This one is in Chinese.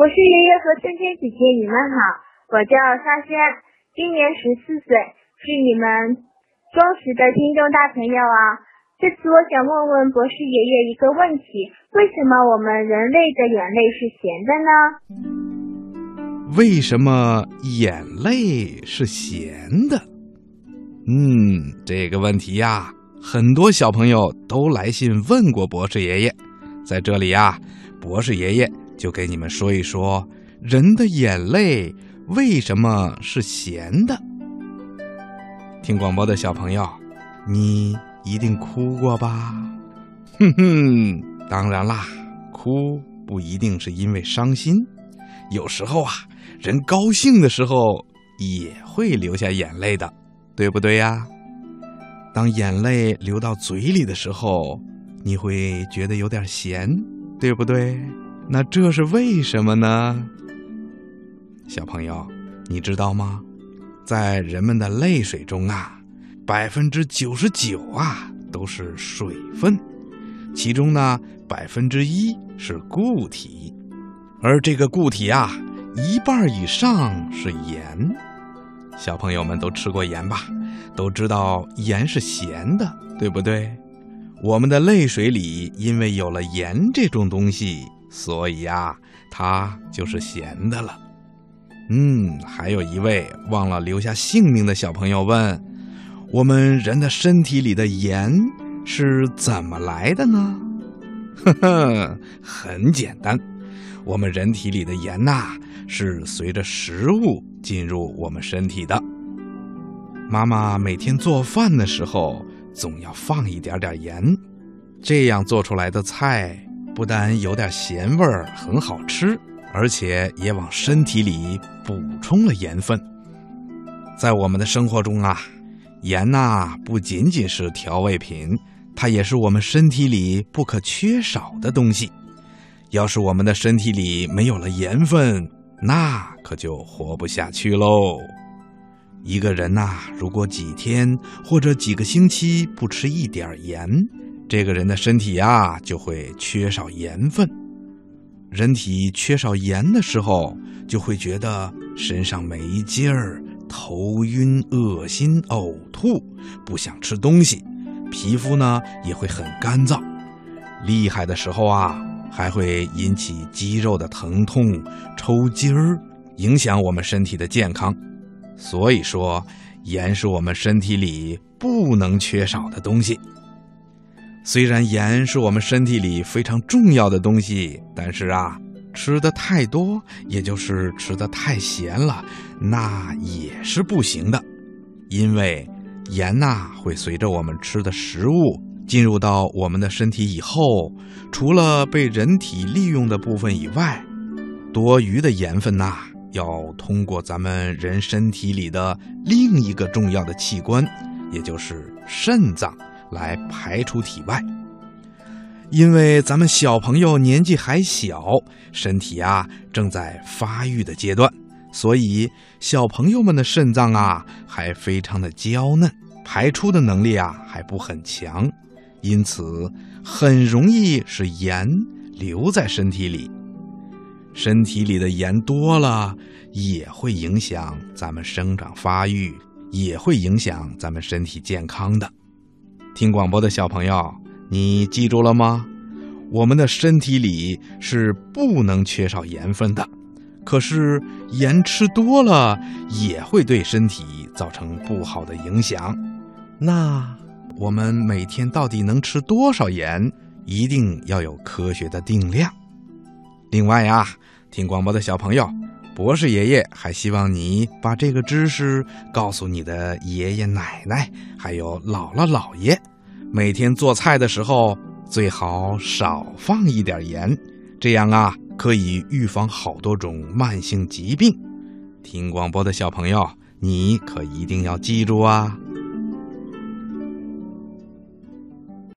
博士爷爷和芊芊姐姐，你们好，我叫沙轩，今年十四岁，是你们忠实的听众大朋友啊。这次我想问问博士爷爷一个问题：为什么我们人类的眼泪是咸的呢？为什么眼泪是咸的？嗯，这个问题呀，很多小朋友都来信问过博士爷爷。在这里呀，博士爷爷就给你们说一说，人的眼泪为什么是咸的。听广播的小朋友，你一定哭过吧？哼哼，当然啦，哭不一定是因为伤心，有时候啊。人高兴的时候也会流下眼泪的，对不对呀？当眼泪流到嘴里的时候，你会觉得有点咸，对不对？那这是为什么呢？小朋友，你知道吗？在人们的泪水中啊，百分之九十九啊都是水分，其中呢百分之一是固体，而这个固体啊。一半以上是盐，小朋友们都吃过盐吧？都知道盐是咸的，对不对？我们的泪水里因为有了盐这种东西，所以呀，它就是咸的了。嗯，还有一位忘了留下姓名的小朋友问：我们人的身体里的盐是怎么来的呢？呵呵，很简单。我们人体里的盐呐，是随着食物进入我们身体的。妈妈每天做饭的时候，总要放一点点盐，这样做出来的菜不但有点咸味儿，很好吃，而且也往身体里补充了盐分。在我们的生活中啊，盐呐不仅仅是调味品，它也是我们身体里不可缺少的东西。要是我们的身体里没有了盐分，那可就活不下去喽。一个人呐，如果几天或者几个星期不吃一点盐，这个人的身体呀就会缺少盐分。人体缺少盐的时候，就会觉得身上没劲儿、头晕、恶心、呕吐，不想吃东西，皮肤呢也会很干燥。厉害的时候啊。还会引起肌肉的疼痛、抽筋儿，影响我们身体的健康。所以说，盐是我们身体里不能缺少的东西。虽然盐是我们身体里非常重要的东西，但是啊，吃的太多，也就是吃的太咸了，那也是不行的。因为盐呐，会随着我们吃的食物。进入到我们的身体以后，除了被人体利用的部分以外，多余的盐分呐，要通过咱们人身体里的另一个重要的器官，也就是肾脏来排出体外。因为咱们小朋友年纪还小，身体啊正在发育的阶段，所以小朋友们的肾脏啊还非常的娇嫩，排出的能力啊还不很强。因此，很容易使盐留在身体里。身体里的盐多了，也会影响咱们生长发育，也会影响咱们身体健康的。听广播的小朋友，你记住了吗？我们的身体里是不能缺少盐分的。可是，盐吃多了也会对身体造成不好的影响。那？我们每天到底能吃多少盐？一定要有科学的定量。另外呀，听广播的小朋友，博士爷爷还希望你把这个知识告诉你的爷爷奶奶，还有姥姥姥爷。每天做菜的时候最好少放一点盐，这样啊可以预防好多种慢性疾病。听广播的小朋友，你可一定要记住啊！